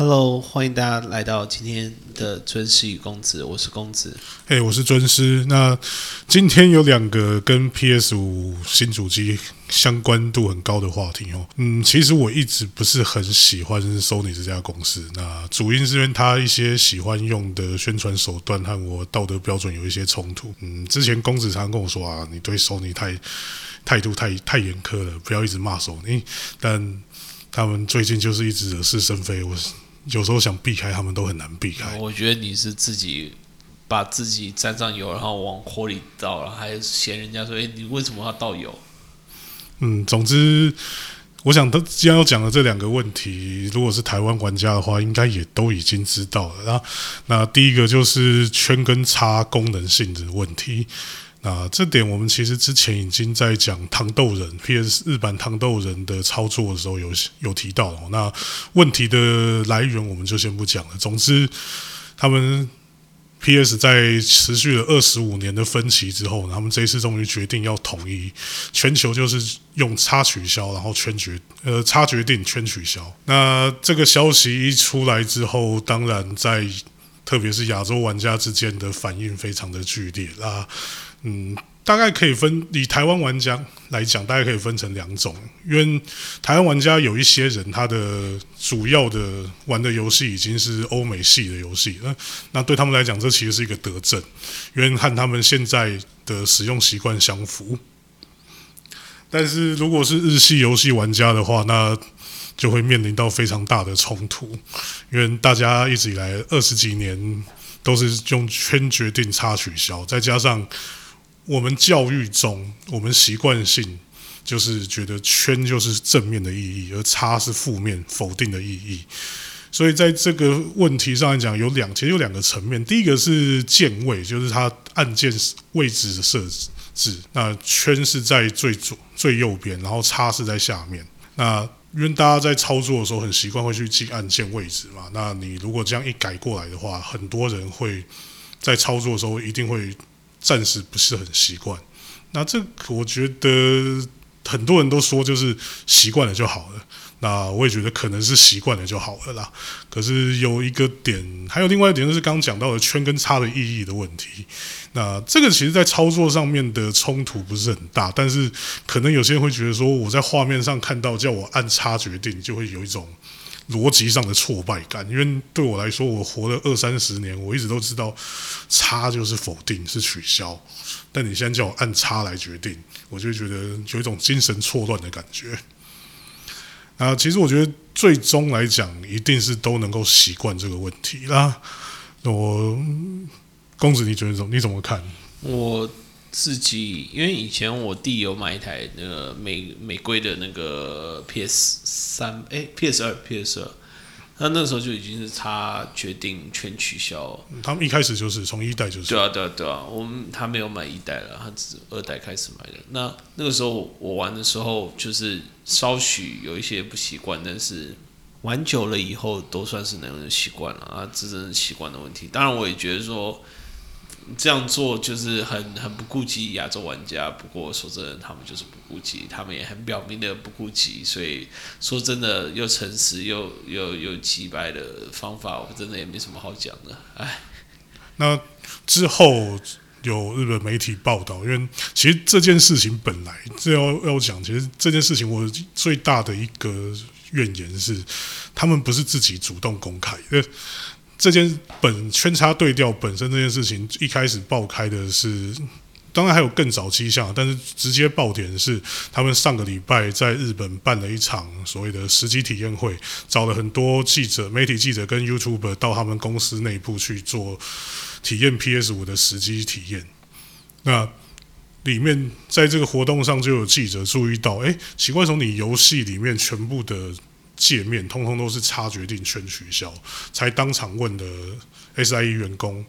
Hello，欢迎大家来到今天的尊师与公子，我是公子。嘿，我是尊师。那今天有两个跟 PS 五新主机相关度很高的话题哦。嗯，其实我一直不是很喜欢 Sony 这家公司。那主因是因为他一些喜欢用的宣传手段和我道德标准有一些冲突。嗯，之前公子常跟我说啊，你对 Sony 太态度太太严苛了，不要一直骂 Sony。但他们最近就是一直惹是生非，我有时候想避开他们都很难避开。我觉得你是自己把自己沾上油，然后往火里倒，然后还嫌人家说：“哎，你为什么要倒油？”嗯，总之，我想他既然要讲的这两个问题，如果是台湾玩家的话，应该也都已经知道了。那那第一个就是圈跟叉功能性的问题。那这点我们其实之前已经在讲糖豆人 PS 日版糖豆人的操作的时候有有提到了。那问题的来源我们就先不讲了。总之，他们 PS 在持续了二十五年的分歧之后，他们这一次终于决定要统一全球，就是用叉取消，然后圈决呃叉决定圈取消。那这个消息一出来之后，当然在特别是亚洲玩家之间的反应非常的剧烈那。嗯，大概可以分以台湾玩家来讲，大概可以分成两种。因为台湾玩家有一些人，他的主要的玩的游戏已经是欧美系的游戏，那那对他们来讲，这其实是一个德政，因为和他们现在的使用习惯相符。但是如果是日系游戏玩家的话，那就会面临到非常大的冲突，因为大家一直以来二十几年都是用圈决定差取消，再加上。我们教育中，我们习惯性就是觉得圈就是正面的意义，而叉是负面否定的意义。所以在这个问题上来讲，有两其实有两个层面。第一个是键位，就是它按键位置的设置。那圈是在最左最右边，然后叉是在下面。那因为大家在操作的时候很习惯会去记按键位置嘛。那你如果这样一改过来的话，很多人会在操作的时候一定会。暂时不是很习惯，那这我觉得很多人都说就是习惯了就好了。那我也觉得可能是习惯了就好了啦。可是有一个点，还有另外一点就是刚讲到的圈跟叉的意义的问题。那这个其实，在操作上面的冲突不是很大，但是可能有些人会觉得说，我在画面上看到叫我按叉决定，就会有一种。逻辑上的挫败感，因为对我来说，我活了二三十年，我一直都知道差就是否定，是取消。但你现在叫我按差来决定，我就觉得有一种精神错乱的感觉。啊，其实我觉得最终来讲，一定是都能够习惯这个问题啦。我公子，你觉得怎？你怎么看？我。自己，因为以前我弟有买一台那个美美规的那个 PS 三，哎，PS 二，PS 二，他那时候就已经是他决定全取消。他们一开始就是从一代就是。对啊，对啊，对啊，我们他没有买一代了，他只二代开始买的。那那个时候我玩的时候，就是稍许有一些不习惯，但是玩久了以后都算是能习惯了啊，这真是习惯的问题。当然，我也觉得说。这样做就是很很不顾及亚洲玩家，不过说真的，他们就是不顾及，他们也很表明的不顾及，所以说真的又诚实又又又击败的方法，我真的也没什么好讲的。哎，那之后有日本媒体报道，因为其实这件事情本来这要要讲，其实这件事情我最大的一个怨言是，他们不是自己主动公开，因为。这件本圈叉对调本身这件事情一开始爆开的是，当然还有更早迹象，但是直接爆点是他们上个礼拜在日本办了一场所谓的实际体验会，找了很多记者、媒体记者跟 YouTuber 到他们公司内部去做体验 PS 五的实际体验。那里面在这个活动上就有记者注意到，哎，奇怪，从你游戏里面全部的。界面通通都是差决定全取消，才当场问的 SIE 员工，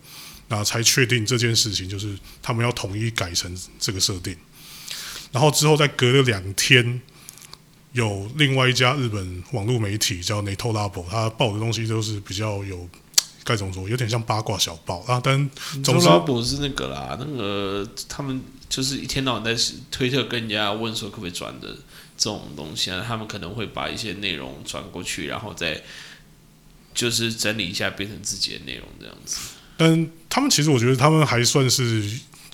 那才确定这件事情就是他们要统一改成这个设定。然后之后再隔了两天，有另外一家日本网络媒体叫 Netolabo，他报的东西都是比较有该怎么说，有点像八卦小报啊。但 Netolabo 是那个啦，那个他们就是一天到晚在推特跟人家问说可不可以转的。这种东西啊，他们可能会把一些内容转过去，然后再就是整理一下，变成自己的内容这样子。但他们其实我觉得他们还算是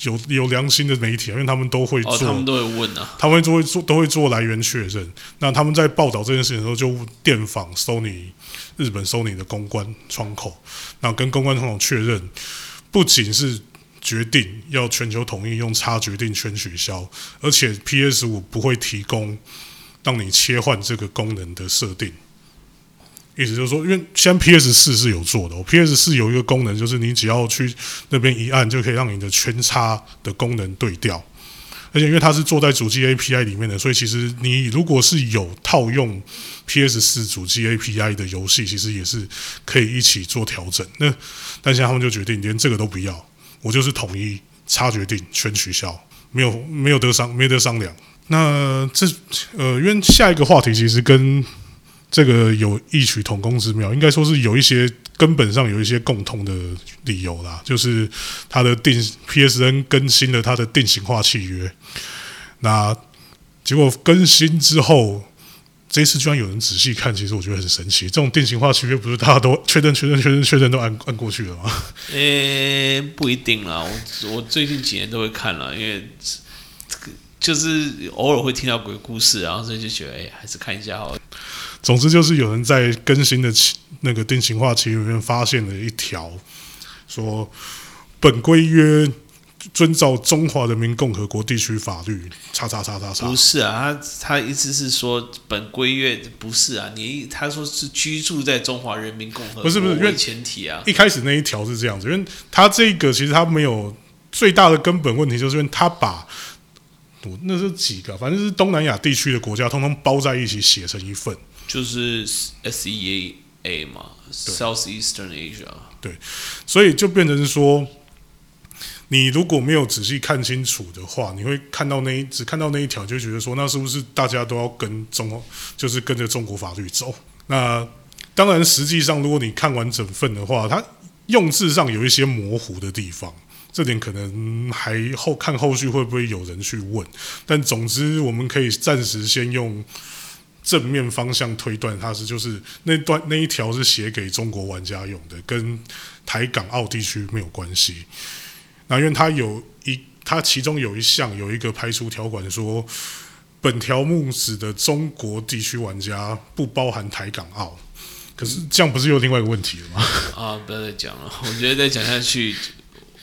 有有良心的媒体啊，因为他们都会做，哦，他们都会问啊，他们都会做都会做来源确认。那他们在报道这件事情的时候，就电访 Sony 日本 Sony 的公关窗口，那跟公关窗口确认，不仅是决定要全球统一用叉决定全取消，而且 PS 五不会提供让你切换这个功能的设定。意思就是说，因为现在 PS 四是有做的、哦、，PS 四有一个功能，就是你只要去那边一按，就可以让你的圈叉的功能对调。而且因为它是做在主机 API 里面的，所以其实你如果是有套用 PS 四主机 API 的游戏，其实也是可以一起做调整。那但现在他们就决定连这个都不要，我就是统一差决定全取消，没有没有得商没得商量。那这呃，因为下一个话题其实跟这个有异曲同工之妙，应该说是有一些根本上有一些共通的理由啦，就是它的定 PSN 更新了它的定型化契约，那结果更新之后，这一次居然有人仔细看，其实我觉得很神奇。这种定型化契约不是大家都确认、确认、确认、确认都按按过去了吗？诶、不一定啦，我我最近几年都会看了，因为这个就是偶尔会听到鬼故事，然后所以就觉得，哎、还是看一下好了。总之就是有人在更新的契那个定型化契约里面发现了一条，说本规约遵照中华人民共和国地区法律，叉叉叉叉叉不。是啊，他他意思是说本规约不是啊，你他说是居住在中华人民共和国不是不是因为为前提啊，一开始那一条是这样子，因为他这个其实他没有最大的根本问题，就是因为他把我那是几个，反正是东南亚地区的国家，通通包在一起写成一份。就是 S E A 嘛，Southeastern Asia。对所以就变成是说，你如果没有仔细看清楚的话，你会看到那一只看到那一条，就觉得说，那是不是大家都要跟中就是跟着中国法律走？那当然，实际上如果你看完整份的话，它用字上有一些模糊的地方。这点可能还后看后续会不会有人去问，但总之我们可以暂时先用正面方向推断，它是就是那段那一条是写给中国玩家用的，跟台港澳地区没有关系。那因为它有一，它其中有一项有一个排除条款说，本条目指的中国地区玩家不包含台港澳。可是这样不是又另外一个问题了吗？啊，不要再讲了，我觉得再讲下去，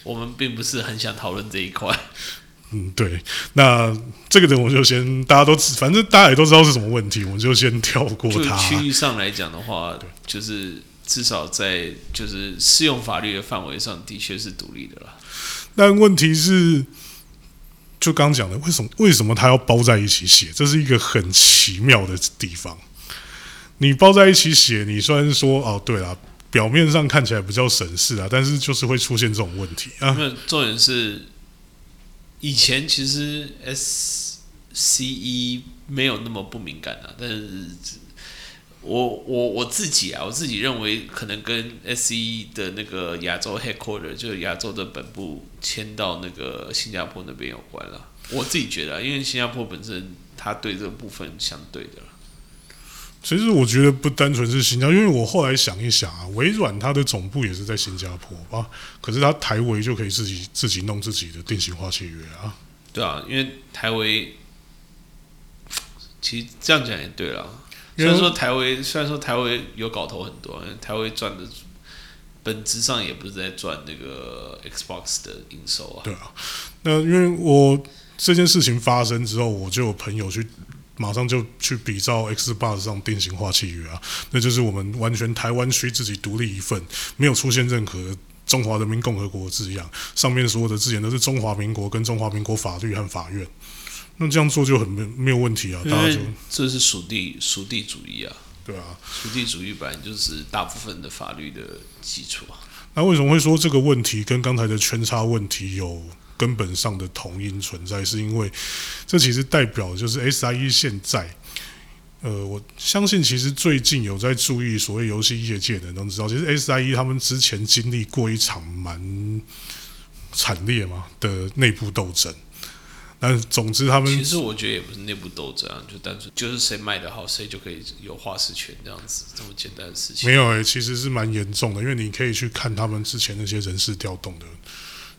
我们并不是很想讨论这一块。嗯，对。那这个人我就先大家都知反正大家也都知道是什么问题，我们就先跳过就它。区域上来讲的话，就是至少在就是适用法律的范围上，的确是独立的啦。但问题是，就刚讲的，为什么为什么他要包在一起写？这是一个很奇妙的地方。你包在一起写，你虽然说哦，对啦，表面上看起来比较省事啊，但是就是会出现这种问题啊。重点是，以前其实 S C E 没有那么不敏感啊，但是我我我自己啊，我自己认为可能跟 S E 的那个亚洲 headquarter 就是亚洲的本部迁到那个新加坡那边有关了。我自己觉得啊，因为新加坡本身它对这个部分相对的其实我觉得不单纯是新加坡，因为我后来想一想啊，微软它的总部也是在新加坡吧，可是它台维就可以自己自己弄自己的定型化契约啊。对啊，因为台维其实这样讲也对了。虽然说台维虽然说台维有搞头很多，因为台维赚的本质上也不是在赚那个 Xbox 的营收啊。对啊，那因为我这件事情发生之后，我就有朋友去马上就去比照 Xbox 上定型化契约啊，那就是我们完全台湾区自己独立一份，没有出现任何中华人民共和国字样，上面所有的字眼都是中华民国跟中华民国法律和法院。那这样做就很没没有问题啊，大家就这是属地属地主义啊，对啊。属地主义本来就是大部分的法律的基础啊。那为什么会说这个问题跟刚才的圈差问题有根本上的同音存在？是因为这其实代表就是 SIE 现在，呃，我相信其实最近有在注意所谓游戏业界的人都知道，其实 SIE 他们之前经历过一场蛮惨烈嘛的内部斗争。但总之他们其实我觉得也不是内部斗争啊，就单纯就是谁卖的好，谁就可以有话事权这样子，这么简单的事情。没有诶、其实是蛮严重的，因为你可以去看他们之前那些人事调动的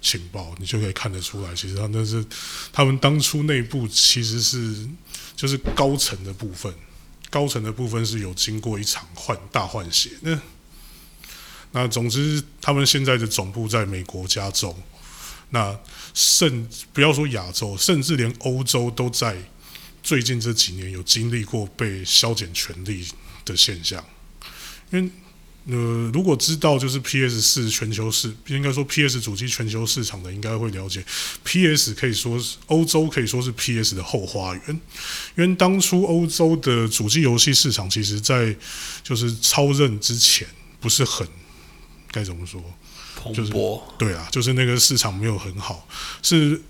情报，你就可以看得出来，其实他那是他们当初内部其实是就是高层的部分，高层的部分是有经过一场换大换血。那那总之，他们现在的总部在美国加州，那甚不要说亚洲，甚至连欧洲都在最近这几年有经历过被削减权力的现象，因为呃，如果知道就是 PS 四全球市，应该说 PS 主机全球市场的，应该会了解，PS 可以说是欧洲可以说是 PS 的后花园，因为当初欧洲的主机游戏市场，其实在就是超任之前不是很该怎么说？蓬就是，对啊，就是那个市场没有很好，是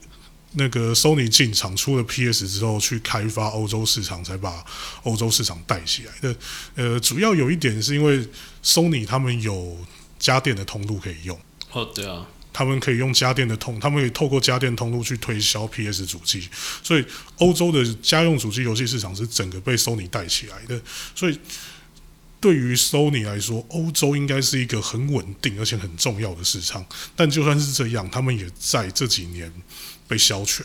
那个 Sony 进场出了 PS 之后，去开发欧洲市场，才把欧洲市场带起来的。呃，主要有一点是因为 Sony 他们有家电的通路可以用，哦，对啊，他们可以用家电的通，他们可以透过家电通路去推销 PS 主机，所以欧洲的家用主机游戏市场是整个被 Sony 带起来的，所以。对于 Sony 来说，欧洲应该是一个很稳定而且很重要的市场。但就算是这样，他们也在这几年被消权。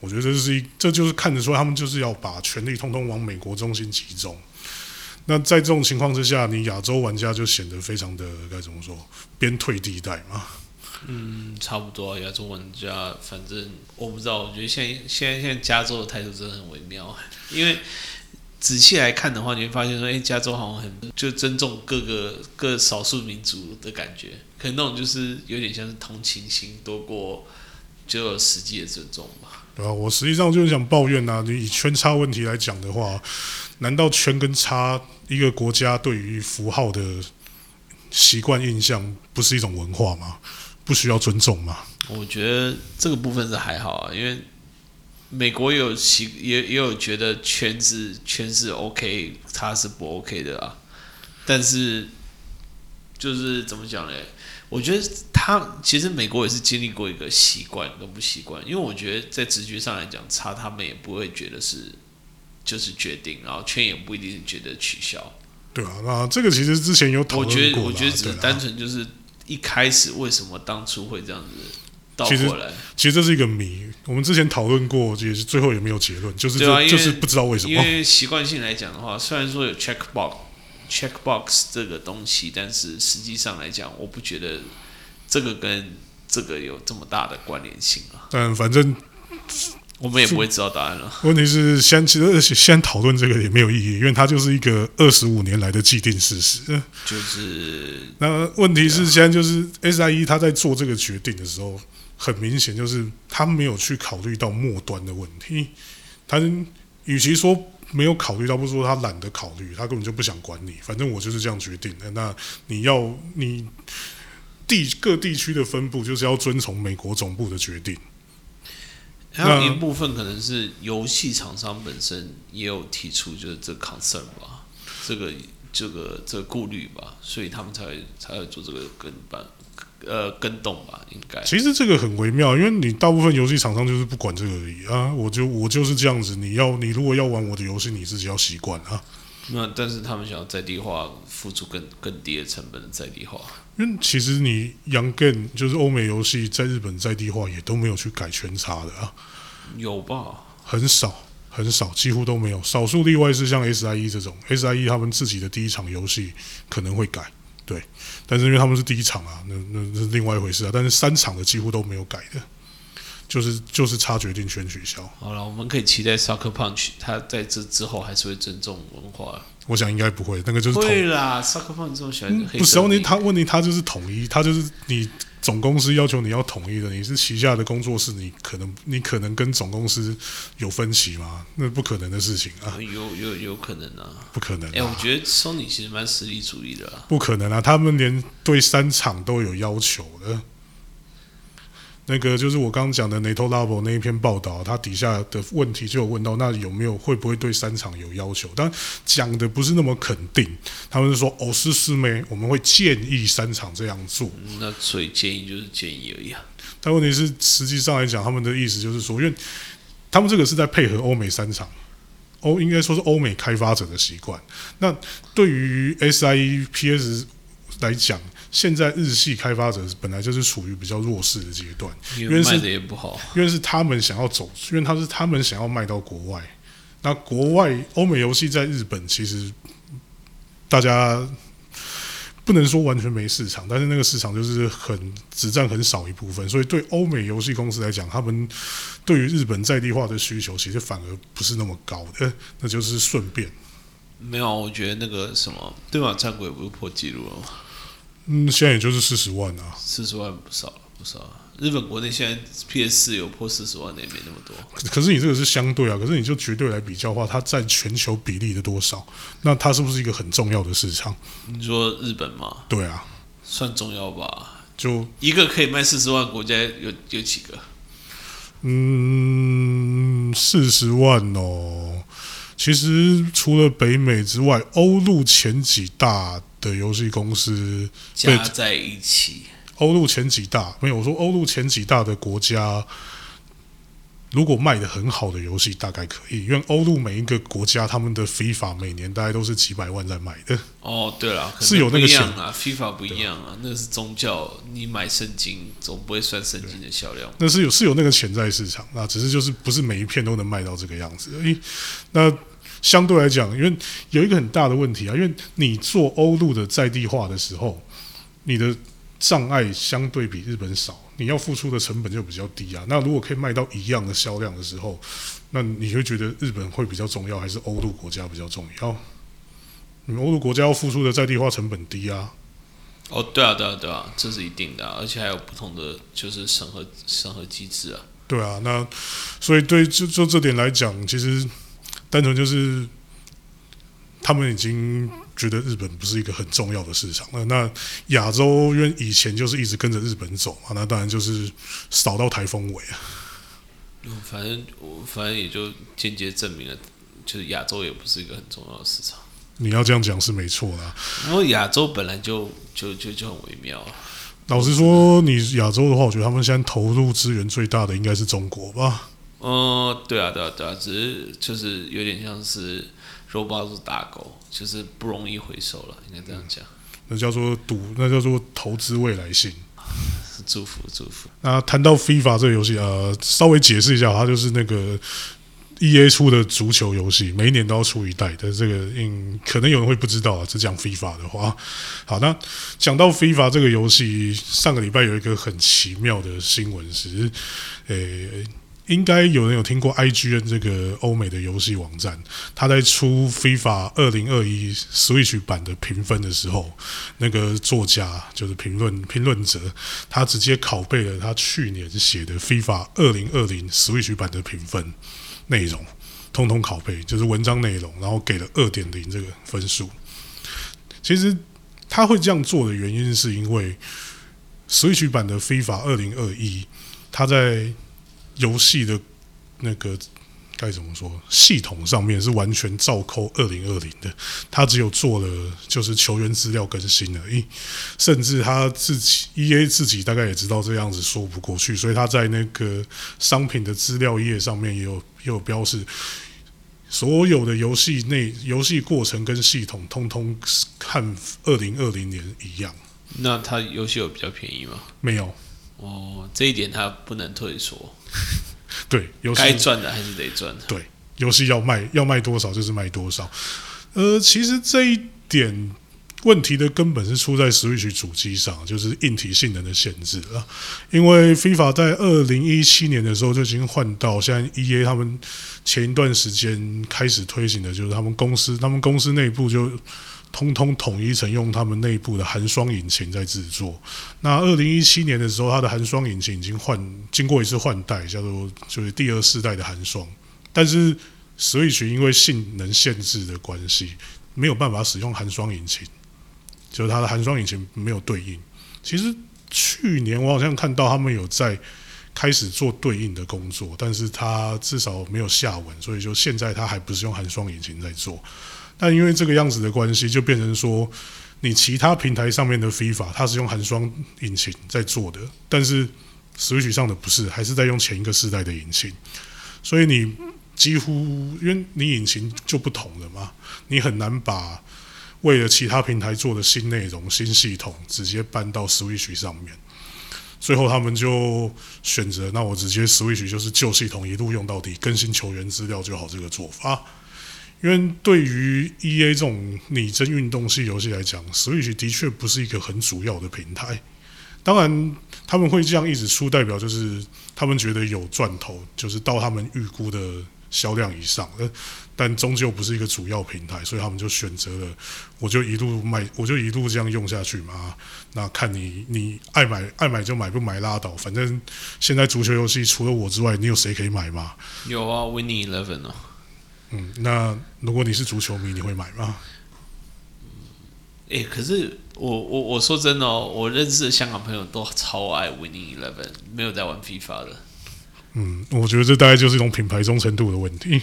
我觉得这是一，这就是看得出，他们就是要把权力通通往美国中心集中。那在这种情况之下，你亚洲玩家就显得非常的该怎么说，边退地带嘛。嗯，差不多。亚洲玩家，反正我不知道，我觉得现在现在现在加州的态度真的很微妙，因为仔细来看的话，你会发现说，哎、加州好像很就尊重各个各少数民族的感觉，可能那种就是有点像是同情心多过就有实际的尊重吧。对啊、我实际上就是想抱怨呐、你以圈差问题来讲的话，难道圈跟差一个国家对于符号的习惯印象不是一种文化吗？不需要尊重吗？我觉得这个部分是还好啊，因为美国有习也也有觉得圈子圈是 OK，他是不 OK 的啊。但是就是怎么讲嘞？我觉得他其实美国也是经历过一个习惯跟不习惯，因为我觉得在直觉上来讲，差他们也不会觉得是就是决定，然后圈也不一定是觉得取消。对啊，那这个其实之前有讨论过我觉得我觉得只是单纯就是一开始为什么当初会这样子倒其实过来。其实这是一个谜。我们之前讨论过，也是最后也没有结论，就是就是不知道为什么因。为习惯性来讲的话，虽然说有 check box check box 这个东西，但是实际上来讲，我不觉得这个跟这个有这么大的关联性啊。但反正我们也不会知道答案了。问题是，先其实先讨论这个也没有意义，因为它就是一个二十五年来的既定事实。就是那问题是，现在就是 SIE 他在做这个决定的时候，很明显就是他没有去考虑到末端的问题。他与其说没有考虑到，不是说他懒得考虑，他根本就不想管你。反正我就是这样决定的。那你要你地各地区的分布，就是要遵从美国总部的决定。还有一部分可能是游戏厂商本身也有提出就是这 concern 吧，这个这个这个顾虑吧，所以他们才会才会做这个跟办呃跟动吧，应该。其实这个很微妙，因为你大部分游戏厂商就是不管这个而已啊，我就我就是这样子。你要你如果要玩我的游戏，你自己要习惯啊。那但是他们想要在地化，付出更更低的成本的在地化。因为其实你 Young Game 就是欧美游戏在日本在地化也都没有去改全差的啊，有吧？很少很少，几乎都没有。少数例外是像 SIE 这种，SIE 他们自己的第一场游戏可能会改，对，但是因为他们是第一场啊，那那那是另外一回事啊。但是三场的几乎都没有改的，就是就是差决定权取消。好了，我们可以期待 Soccer Punch，他在这之后还是会尊重文化。我想应该不会，那个就是统会啦，Soccer Punch 这种喜欢不是问题，他问题他就是统一，他就是你总公司要求你要统一的，你是旗下的工作室，你可能你可能跟总公司有分歧吗？那不可能的事情啊，有有有可能啊。不可能、哎、我啊，觉得 Sony 其实蛮实力主义的啊。不可能啊！他们连对三场都有要求的。那个就是我刚刚讲的 NATO Labo 那一篇报道，它底下的问题就有问到，那有没有会不会对三场有要求？但讲的不是那么肯定，他们是说哦是是没，我们会建议三场这样做。那所以建议就是建议而已啊。但问题是，实际上来讲，他们的意思就是说，因为他们这个是在配合欧美三场，欧应该说是欧美开发者的习惯。那对于 SIE PS 来讲，现在日系开发者本来就是处于比较弱势的阶段，因为卖的也不好，因为是他们想要走，因为他是他们想要卖到国外。那国外欧美游戏在日本其实大家。不能说完全没市场，但是那个市场就是很只占很少一部分，所以对欧美游戏公司来讲，他们对于日本在地化的需求其实反而不是那么高的，那就是顺便。没有，我觉得那个什么对马战鬼不是破纪录了吗？嗯，现在也就是四十万啊，四十万不少了，不少。日本国内现在 PS 四有破四十万的也没那么多，可是你这个是相对啊，可是你就绝对来比较的话，它占全球比例的多少？那它是不是一个很重要的市场？你说日本吗？对啊，算重要吧。就一个可以卖四十万国家有有几个？嗯，四十万哦。其实除了北美之外，欧陆前几大的游戏公司加在一起。欧陆前几大没有，我说欧陆前几大的国家，如果卖的很好的游戏，大概可以，因为欧陆每一个国家他们的 FIFA 每年大概都是几百万在卖的。哦，对了，是有那个钱啊，FIFA 不一样啊，那是宗教，你买圣经总不会算圣经的销量。那是有是有那个潜在市场那，只是就是不是每一片都能卖到这个样子。诶，那相对来讲，因为有一个很大的问题啊，因为你做欧陆的在地化的时候，你的障碍相对比日本少，你要付出的成本就比较低啊。那如果可以卖到一样的销量的时候，那你会觉得日本会比较重要，还是欧陆国家比较重要？你欧陆国家要付出的在地化成本低啊。哦，对啊，对啊，对啊，这是一定的，而且还有不同的就是审核审核机制啊。对啊，那所以对就就这点来讲，其实单纯就是他们已经。觉得日本不是一个很重要的市场，了那亚洲因为以前就是一直跟着日本走嘛，那当然就是扫到台风尾啊。嗯，反正我反正也就间接证明了，就是亚洲也不是一个很重要的市场。你要这样讲是没错啦，因为亚洲本来就就就就很微妙。啊老实说，你亚洲的话，我觉得他们现在投入资源最大的应该是中国吧？嗯，对啊，对啊，对啊，只是就是有点像是。肉包子打狗，就是不容易回收了，应该这样讲。那叫做赌，那叫做投资未来性。祝福祝福。那谈到 FIFA 这个游戏，呃，稍微解释一下，它就是那个 EA 出的足球游戏，每一年都要出一代但。这个，嗯，可能有人会不知道啊，只讲 FIFA 的话。好，那讲到 FIFA 这个游戏，上个礼拜有一个很奇妙的新闻是，诶。应该有人有听过 IGN 这个欧美的游戏网站，他在出 FIFA 二零二一 Switch 版的评分的时候，那个作家就是评论评论者，他直接拷贝了他去年写的 FIFA 二零二零 Switch 版的评分内容，通通拷贝，就是文章内容，然后给了二点零这个分数。其实他会这样做的原因，是因为 Switch 版的 FIFA 二零二一，他在游戏的那个该怎么说？系统上面是完全照扣二零二零的，他只有做了就是球员资料更新而已，甚至他自己 E A 自己大概也知道这样子说不过去，所以他在那个商品的资料页上面也有也有标示，所有的游戏内游戏过程跟系统通通看二零二零年一样。那他游戏有比较便宜吗？没有。哦，这一点他不能退缩。对，该赚的还是得赚。对，游戏要卖，要卖多少就是卖多少。呃，其实这一点问题的根本是出在 Switch 主机上，就是硬体性能的限制了。因为 FIFA 在二零一七年的时候就已经换到，现在 EA 他们前一段时间开始推行的，就是他们公司，他们公司内部就。通通统一成用他们内部的寒霜引擎在制作。那二零一七年的时候，它的寒霜引擎已经换经过一次换代，叫做就是第二世代的寒霜。但是 Switch 因为性能限制的关系，没有办法使用寒霜引擎，就是它的寒霜引擎没有对应。其实去年我好像看到他们有在开始做对应的工作，但是它至少没有下文，所以就现在它还不是用寒霜引擎在做。但因为这个样子的关系，就变成说，你其他平台上面的 FIFA 它是用寒霜引擎在做的，但是 Switch 上的不是，还是在用前一个世代的引擎，所以你几乎因为你引擎就不同了嘛，你很难把为了其他平台做的新内容、新系统直接搬到 Switch 上面。最后他们就选择，那我直接 Switch 就是旧系统一路用到底，更新球员资料就好这个做法。因为对于 E A 这种拟真运动系游戏来讲，Switch 的确不是一个很主要的平台。当然，他们会这样一直出，代表就是他们觉得有赚头，就是到他们预估的销量以上。呃，但终究不是一个主要平台，所以他们就选择了，我就一路卖，我就一路这样用下去嘛。那看你你爱买爱买就买，不买拉倒。反正现在足球游戏除了我之外，你有谁可以买吗？有啊，Winning Eleven 哦。嗯，那如果你是足球迷，你会买吗？诶，可是我我我说真的哦，我认识的香港朋友都超爱 Winning Eleven，没有在玩 FIFA 的。嗯，我觉得这大概就是一种品牌忠诚度的问题。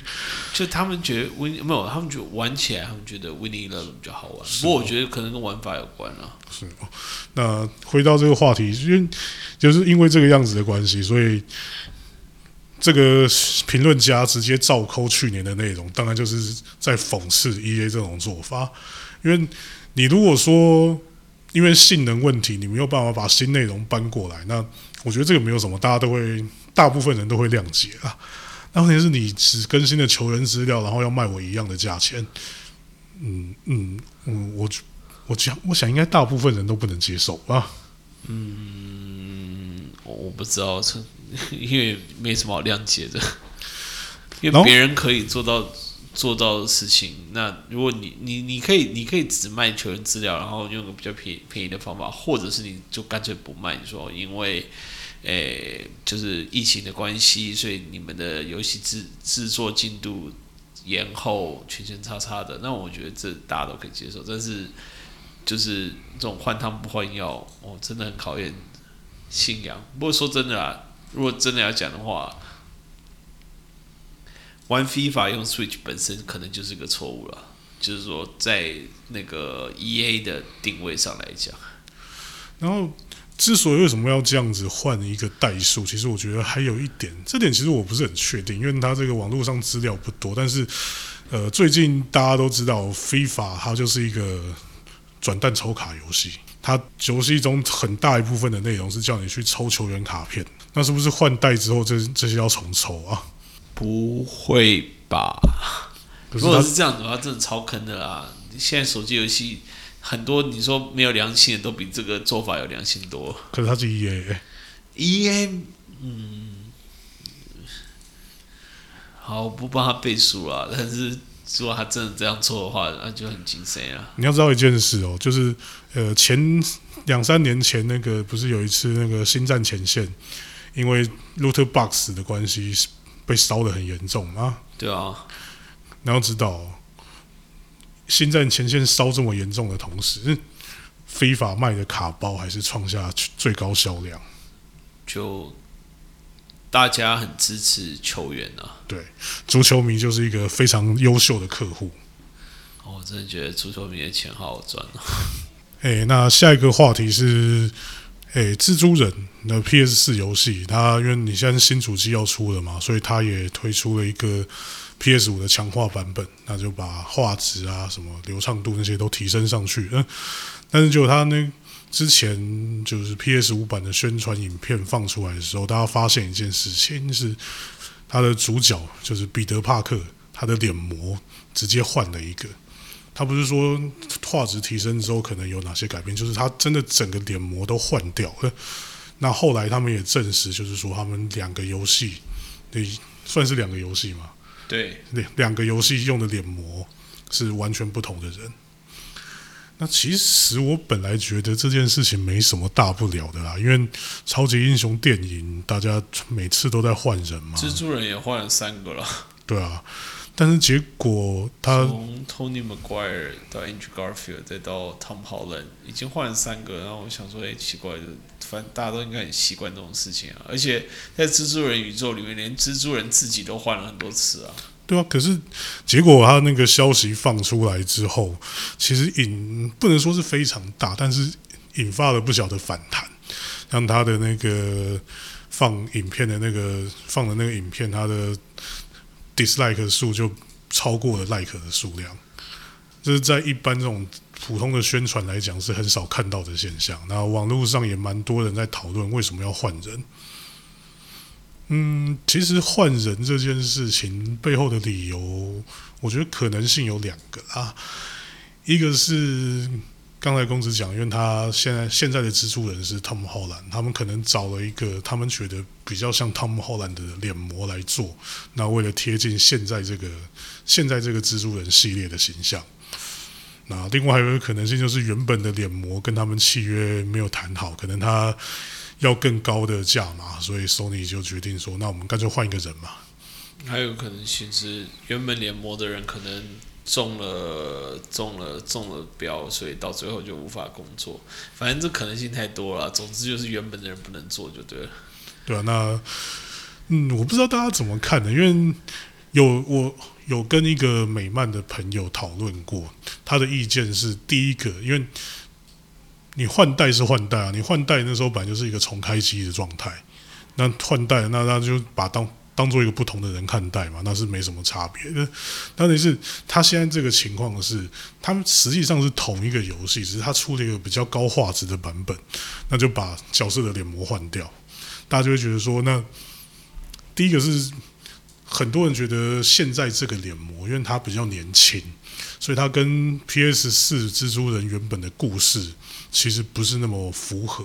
就他们觉得 Win 没有，他们觉得玩起来，他们觉得 Winning Eleven 比较好玩。不过我觉得可能跟玩法有关啊。是哦，那回到这个话题，因为就是因为这个样子的关系，所以这个评论家直接照抠去年的内容，当然就是在讽刺 E A 这种做法。因为你如果说因为性能问题，你没有办法把新内容搬过来，那我觉得这个没有什么，大家都会，大部分人都会谅解啊。那问题是你只更新的球员资料，然后要卖我一样的价钱，嗯嗯嗯，我我想我想应该大部分人都不能接受啊。嗯，我不知道，这 因为没什么好谅解的，因为别人可以做到做到的事情，那如果你你你可以你可以只卖球员资料，然后用个比较便宜便宜的方法，或者是你就干脆不卖，你说因为。诶，就是疫情的关系，所以你们的游戏制制作进度延后，圈圈叉叉的，那我觉得这大家都可以接受。但是就是这种换汤不换药，哦，真的很考验信仰。不过说真的啊，如果真的要讲的话，玩 FIFA 用 Switch 本身可能就是个错误了。就是说，在那个 EA 的定位上来讲，然后，之所以为什么要这样子换一个代数，其实我觉得还有一点，这点其实我不是很确定，因为它这个网络上资料不多。但是，呃，最近大家都知道，FIFA 它就是一个转蛋抽卡游戏，它游戏中很大一部分的内容是叫你去抽球员卡片。那是不是换代之后，这这些要重抽啊？不会吧？如果是这样子的话，真的超坑的啦！现在手机游戏很多，你说没有良心的，都比这个做法有良心多。可是它是 EA，欸 E A，嗯，好，我不帮他背书了，但是如果他真的这样做的话，那就很惊神啊！你要知道一件事哦，就是呃前两三年前那个不是有一次那个星战前线，因为 Loot Box 的关系被烧的很严重啊？对啊，你要知道，星战前线烧这么严重的同时，非法卖的卡包还是创下最高销量。就大家很支持球员啊。对，足球迷就是一个非常优秀的客户。哦我真的觉得足球迷的钱好好赚哦。哎，那下一个话题是，诶，蜘蛛人的 PS 四游戏，它因为你现在新主机要出了嘛，所以它也推出了一个 PS 五的强化版本，那就把画质啊、什么流畅度那些都提升上去。嗯，但是就它那之前就是 PS 五版的宣传影片放出来的时候，大家发现一件事情是，它的主角就是彼得帕克，他的脸模直接换了一个。他不是说画质提升之后可能有哪些改变，就是他真的整个脸模都换掉了。那后来他们也证实，就是说他们两个游戏，对，算是两个游戏嘛，对，两两个游戏用的脸模是完全不同的人。那其实我本来觉得这件事情没什么大不了的啦，因为超级英雄电影大家每次都在换人嘛，蜘蛛人也换了三个了。对啊，但是结果他从 Tony Maguire 到 Andrew Garfield 再到 Tom Holland，已经换了三个，然后我想说，哎，奇怪的，反正大家都应该很习惯这种事情啊。而且在蜘蛛人宇宙里面，连蜘蛛人自己都换了很多次啊。对啊，可是结果他那个消息放出来之后，其实引不能说是非常大，但是引发了不小的反弹，让他的那个放影片的那个放的那个影片，他的 dislike 数就超过了 like 的数量，这是在一般这种普通的宣传来讲是很少看到的现象。那网络上也蛮多人在讨论为什么要换人。嗯，其实换人这件事情背后的理由，我觉得可能性有两个啊。一个是刚才公子讲，因为他现在现在的蜘蛛人是 Tom Holland，他们可能找了一个他们觉得比较像 Tom Holland 的脸模来做，那为了贴近现在这个现在这个蜘蛛人系列的形象。那另外还有一个可能性就是原本的脸模跟他们契约没有谈好，可能他。要更高的价嘛，所以 Sony 就决定说，那我们干脆换一个人嘛。还有可能其实原本联模的人可能中了中了中了标，所以到最后就无法工作。反正这可能性太多了。总之就是原本的人不能做就对了。对啊，那嗯，我不知道大家怎么看的，因为有我有跟一个美漫的朋友讨论过，他的意见是第一个，因为。你换代是换代啊，你换代那时候本来就是一个重开机的状态，那换代那那就把当当做一个不同的人看待嘛，那是没什么差别。那。但是他现在这个情况是，他们实际上是同一个游戏，只是他出了一个比较高画质的版本，那就把角色的脸模换掉，大家就会觉得说，那第一个是很多人觉得现在这个脸模，因为他比较年轻，所以他跟 PS 四蜘蛛人原本的故事。其实不是那么符合，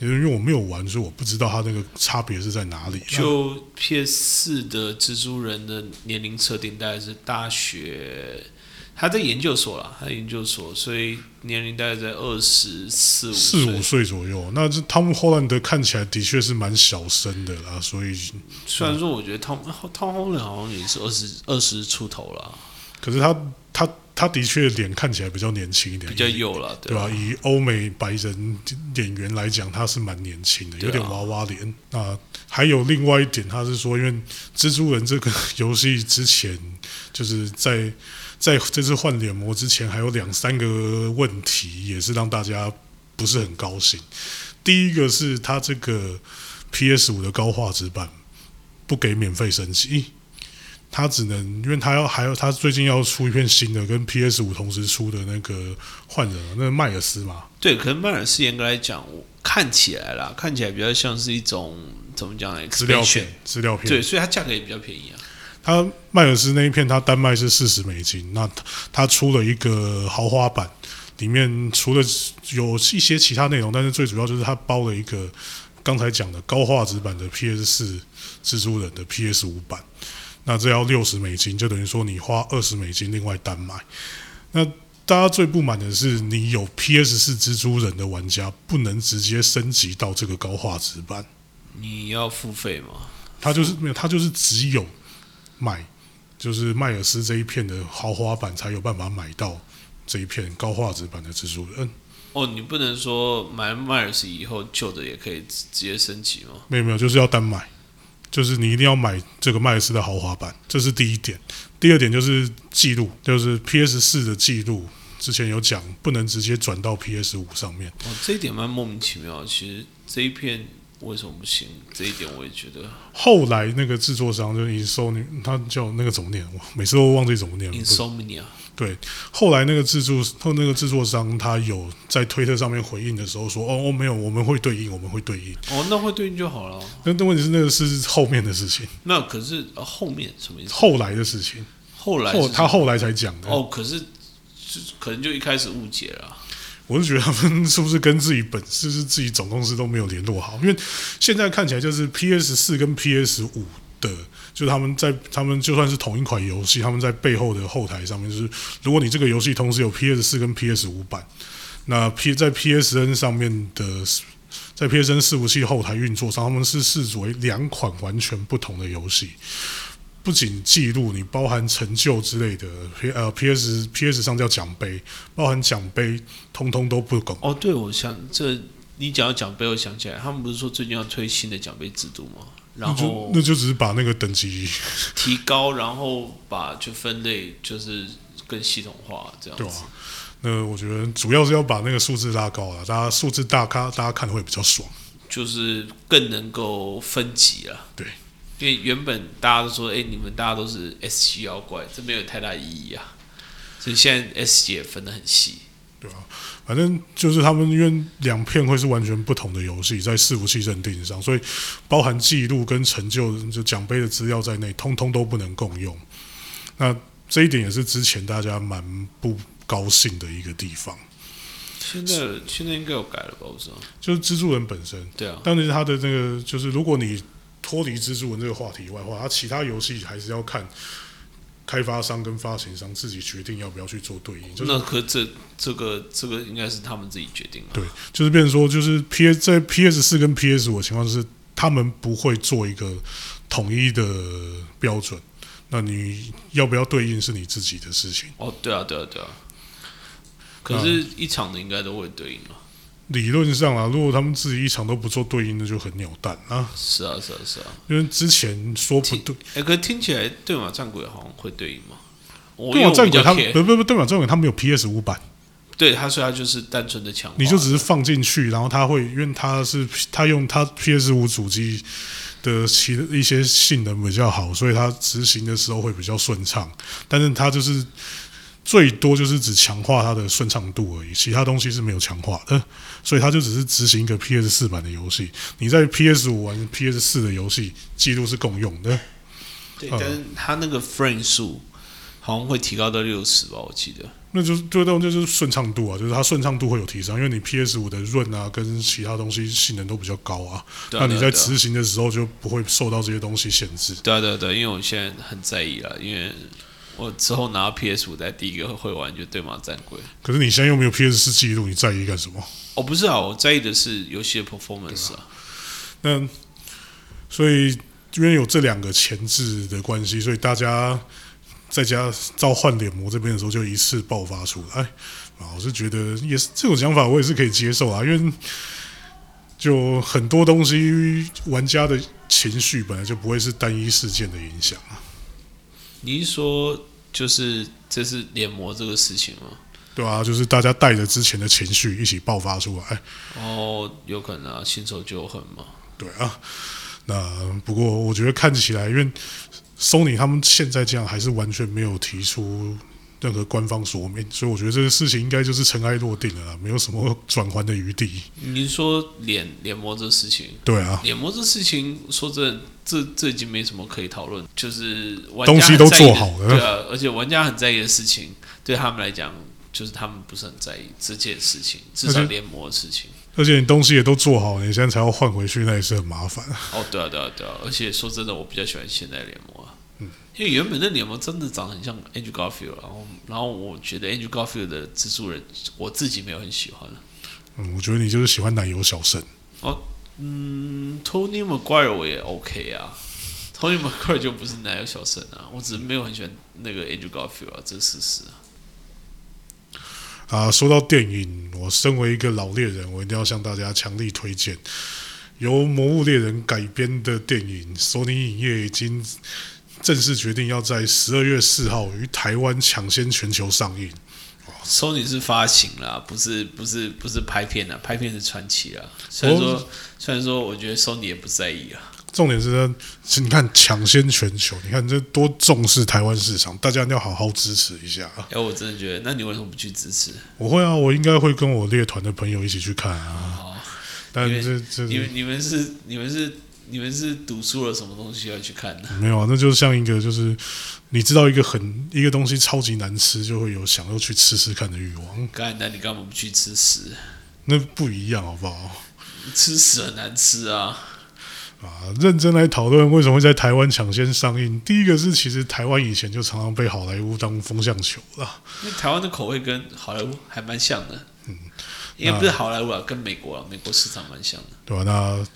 因为因为我没有玩，所以我不知道它那个差别是在哪里。就 PS 四的蜘蛛人的年龄设定大概是大学，他在研究所了，他研究所，所以年龄大概在二十四五四五岁左右。那这汤姆·霍兰德看起来的确是蛮小生的啦，所以虽然说我觉得汤汤姆·霍兰德好像也是二十二十出头了，可是他他。他的确脸看起来比较年轻一点，比较幼了，对吧？以欧美白人演员来讲，他是蛮年轻的，有点娃娃脸啊。还有另外一点，他是说，因为蜘蛛人这个游戏之前，就是在在这次换脸膜之前，还有两三个问题，也是让大家不是很高兴。第一个是他这个 PS 五的高画质版不给免费升级。他只能，因为他要还有他最近要出一片新的，跟 PS 五同时出的那个换人，那个迈尔斯嘛。对，可能迈尔斯严格来讲，看起来啦，看起来比较像是一种怎么讲呢？资料片，资料片。对，所以它价格也比较便宜啊。它迈尔斯那一片，它单卖是四十美金，那它出了一个豪华版，里面除了有一些其他内容，但是最主要就是它包了一个刚才讲的高画质版的 PS 四蜘蛛人的 PS 五版。那这要六十美金，就等于说你花二十美金另外单买。那大家最不满的是，你有 PS 四蜘蛛人的玩家不能直接升级到这个高画质版，你要付费吗？他就是没有，他就是只有买，就是迈尔斯这一片的豪华版才有办法买到这一片高画质版的蜘蛛人。哦，你不能说买迈尔斯以后旧的也可以直接升级吗？没有没有，就是要单买。就是你一定要买这个麦斯的豪华版，这是第一点。第二点就是记录，就是 PS 四的记录，之前有讲不能直接转到 PS 五上面。哦，这一点蛮莫名其妙。其实这一片为什么不行？这一点我也觉得。后来那个制作商就是 Insomnia，他叫那个怎么念？我每次都忘记怎么念。Insomnia。对，后来那个制作后那个制作商他有在推特上面回应的时候说：“哦哦，没有，我们会对应，我们会对应。”哦，那会对应就好了。那那问题是那个是后面的事情。那可是后面什么意思？后来的事情。后来他后来才讲的。哦，可是可能就一开始误解了。我是觉得他们是不是跟自己本是是自己总公司都没有联络好？因为现在看起来就是 PS 四跟 PS 五的。就他们在他们就算是同一款游戏，他们在背后的后台上面，就是如果你这个游戏同时有 PS 四跟 PS 五版，那 P 在 PSN 上面的在 PSN 伺服器后台运作上，他们是视作为两款完全不同的游戏。不仅记录，你包含成就之类的，P 呃 PS PS 上叫奖杯，包含奖杯，通通都不够。哦，对，我想这你讲到奖杯，我想起来，他们不是说最近要推新的奖杯制度吗？然那就后那就只是把那个等级，提高，然后把就分类就是更系统化这样对啊、那我觉得主要是要把那个数字拉高了，大家数字大咖，大家看的会比较爽。就是更能够分级了。对，因为原本大家都说，哎、你们大家都是 S 级妖怪，这没有太大意义啊。所以现在 S 级也分得很细。反正就是他们因为两片会是完全不同的游戏，在伺服器认定上，所以包含记录跟成就就奖杯的资料在内，通通都不能共用。那这一点也是之前大家蛮不高兴的一个地方，现在现在应该有改了吧？我知道。就是蜘蛛人本身，对啊，但是他的那个就是如果你脱离蜘蛛人这个话题以外的话，他其他游戏还是要看开发商跟发行商自己决定要不要去做对应，就是那可这这个这个应该是他们自己决定的。对，就是变成说，就是 P S 在 P S 四跟 P S 五的情况是，他们不会做一个统一的标准。那你要不要对应是你自己的事情。哦，对啊，对啊，对啊。可是，一场的应该都会对应啊。理论上啊，如果他们自己一场都不做对应，那就很鸟蛋啊。是啊，是啊，是啊。因为之前说不对，哎、可是听起来对马战鬼好像会对应吗？我对马战鬼他不不不，对马战鬼他没有 P S 五版，对他说他就是单纯的强化，你就只是放进去，然后他会，因为他是他用他 P S 五主机的其一些性能比较好，所以他执行的时候会比较顺畅。但是他就是最多就是只强化它的顺畅度而已，其他东西是没有强化的。所以它就只是执行一个 P S 四版的游戏。你在 P S 五玩 P S 四的游戏，记录是共用的。对，嗯但是它那个 frame 数好像会提高到六十吧，我记得。那就是对那就是顺畅度啊，就是它顺畅度会有提升，因为你 P S 五的润啊跟其他东西性能都比较高啊。啊，那你在执行的时候就不会受到这些东西限制。对啊，对啊，对啊，因为我现在很在意了，因为我之后拿到 PS 五，在第一个会玩就对马战鬼。可是你现在又没有 P S 四记录，你在意干什么？哦，不是啊，我在意的是游戏的 performance 啊。那所以因为有这两个前置的关系，所以大家在家召唤脸模这边的时候就一次爆发出来。啊，我是觉得也是这种想法，我也是可以接受啊，因为就很多东西玩家的情绪本来就不会是单一事件的影响啊。你是说就是这是脸模这个事情吗？对啊，就是大家带着之前的情绪一起爆发出来。哦，有可能啊，新仇旧恨嘛。对啊，那不过我觉得看起来，因为 Sony 他们现在这样还是完全没有提出任何官方说明，所以我觉得这个事情应该就是尘埃落定了啦，没有什么 转圜的余地。你是说脸脸膜这事情，对啊，脸膜这事情，说真的，这这已经没什么可以讨论，就是玩家东西都做好了对啊，而且玩家很在意的事情，对他们来讲，就是他们不是很在意这件事情，至少联盟的事情。而且你东西也都做好了，你现在才要换回去，那也是很麻烦。哦，对啊，对啊，对啊，而且说真的，我比较喜欢现在的联盟啊，嗯，因为原本的联盟真的长得很像 Andrew Garfield，然后然后我觉得 Andrew Garfield 的蜘蛛人，我自己没有很喜欢。嗯，我觉得你就是喜欢奶油小生。哦嗯，Tony McGuire 我也 OK 啊，Tony McGuire 就不是奶油小生啊，我只是没有很喜欢那个 Andrew Garfield 啊，这是事实啊。啊，说到电影，我身为一个老猎人，我一定要向大家强力推荐由《魔物猎人》改编的电影，索尼影业已经正式决定要在十二月四号于台湾抢先全球上映。Sony 是发行啦，不是不是不是拍片啦，拍片是传奇啦。虽然说、虽然说，我觉得 Sony 也不在意啊。重点是，是你看抢先全球，你看这多重视台湾市场，大家一定要好好支持一下啊！哎，我真的觉得，那你为什么不去支持？我会啊，我应该会跟我猎团的朋友一起去看啊。哦，但因为这这你们你们是你们是你们是赌输了什么东西要去看呢？没有啊，那就像一个就是你知道一个很一个东西超级难吃，就会有想要去吃吃看的欲望，刚才那你干嘛不去吃屎？那不一样好不好？吃屎很难吃啊！啊，认真来讨论为什么会在台湾抢先上映。第一个是，其实台湾以前就常常被好莱坞当风向球了。因为台湾的口味跟好莱坞还蛮像的，嗯，应该不是好莱坞啊，跟美国啊，美国市场蛮像的。对吧？那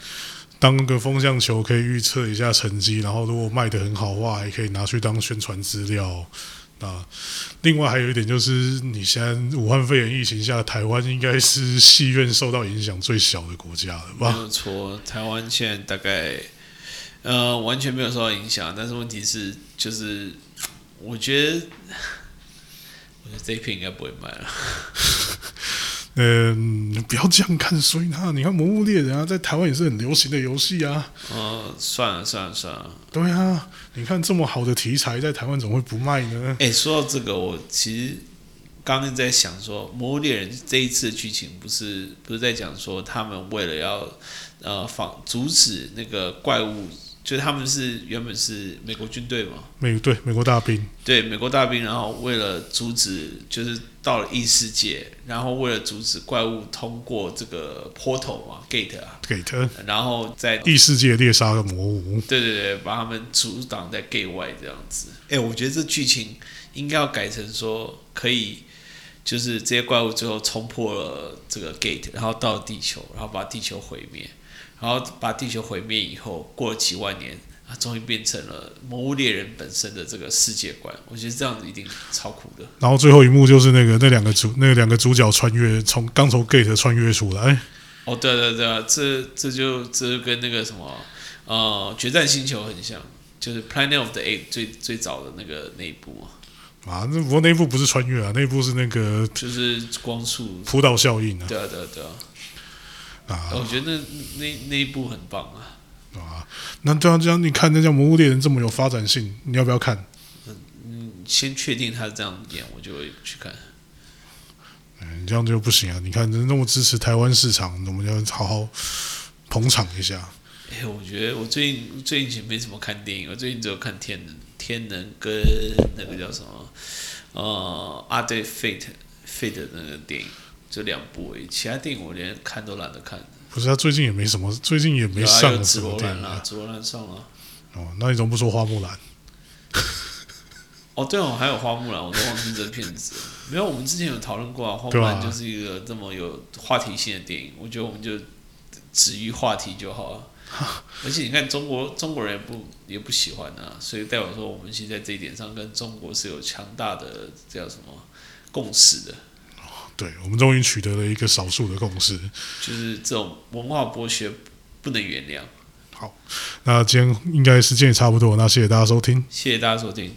当个风向球可以预测一下成绩，然后如果卖得很好的话，还可以拿去当宣传资料。啊，另外还有一点就是，你现在武汉肺炎疫情下，台湾应该是戏院受到影响最小的国家了吧？没有错，台湾现在大概呃完全没有受到影响，但是问题是就是我觉得我觉得这一片应该不会卖了。嗯，不要这样看所以他。你看《魔物猎人》啊，在台湾也是很流行的游戏啊。哦，算了算了算了。对啊，你看这么好的题材，在台湾怎么会不卖呢？哎，说到这个，我其实刚刚在想说，《魔物猎人》这一次的剧情不是不是在讲说他们为了要呃防阻止那个怪物。就是他们是原本是美国军队嘛，美对美国大兵，对美国大兵，然后为了阻止，就是到了异世界，然后为了阻止怪物通过这个 portal 嘛，gate 啊，gate，然后在异世界猎杀的魔物，对对对，把他们阻挡在 gate 外这样子。哎，我觉得这剧情应该要改成说，可以就是这些怪物最后冲破了这个 gate，然后到了地球，然后把地球毁灭。然后把地球毁灭以后，过了几万年，啊，终于变成了魔物猎人本身的这个世界观。我觉得这样子一定超酷的。然后最后一幕就是那个那两个主那两个主角穿越，从刚从 gate 穿越出来。哦，对对对，这这就这就跟那个什么呃决战星球很像，就是 Planet of the Apes 最最早的那个那一部啊。啊，那不过那一部不是穿越啊，那一部是那个就是光速扑倒效应啊。对啊对啊对啊。我觉得那那那一部很棒啊！啊，那这样这样，你看那叫《魔物猎人》这么有发展性，你要不要看？嗯，先确定他是这样演，我就会去看。嗯，这样就不行啊！你看，那么支持台湾市场，我们要好好捧场一下。哎，我觉得我最近最近其实没怎么看电影，我最近只有看《天能》《天能》跟那个叫什么呃《阿对 Fate Fate》那个电影。这两部诶，其他电影我连看都懒得看。不是他最近也没什么，最近也没上什么电影啊。紫罗兰上了。哦，那你怎么不说花木兰？哦，对哦，还有花木兰，我都忘记这片子。没有，我们之前有讨论过啊。花木兰就是一个这么有话题性的电影，我觉得我们就止于话题就好了。而且你看，中国中国人也不也不喜欢啊，所以代表说我们其实在这一点上跟中国是有强大的叫什么共识的。对，我们终于取得了一个少数的共识，就是这种文化剥削不能原谅。好，那今天应该时间也差不多，那谢谢大家收听，谢谢大家收听。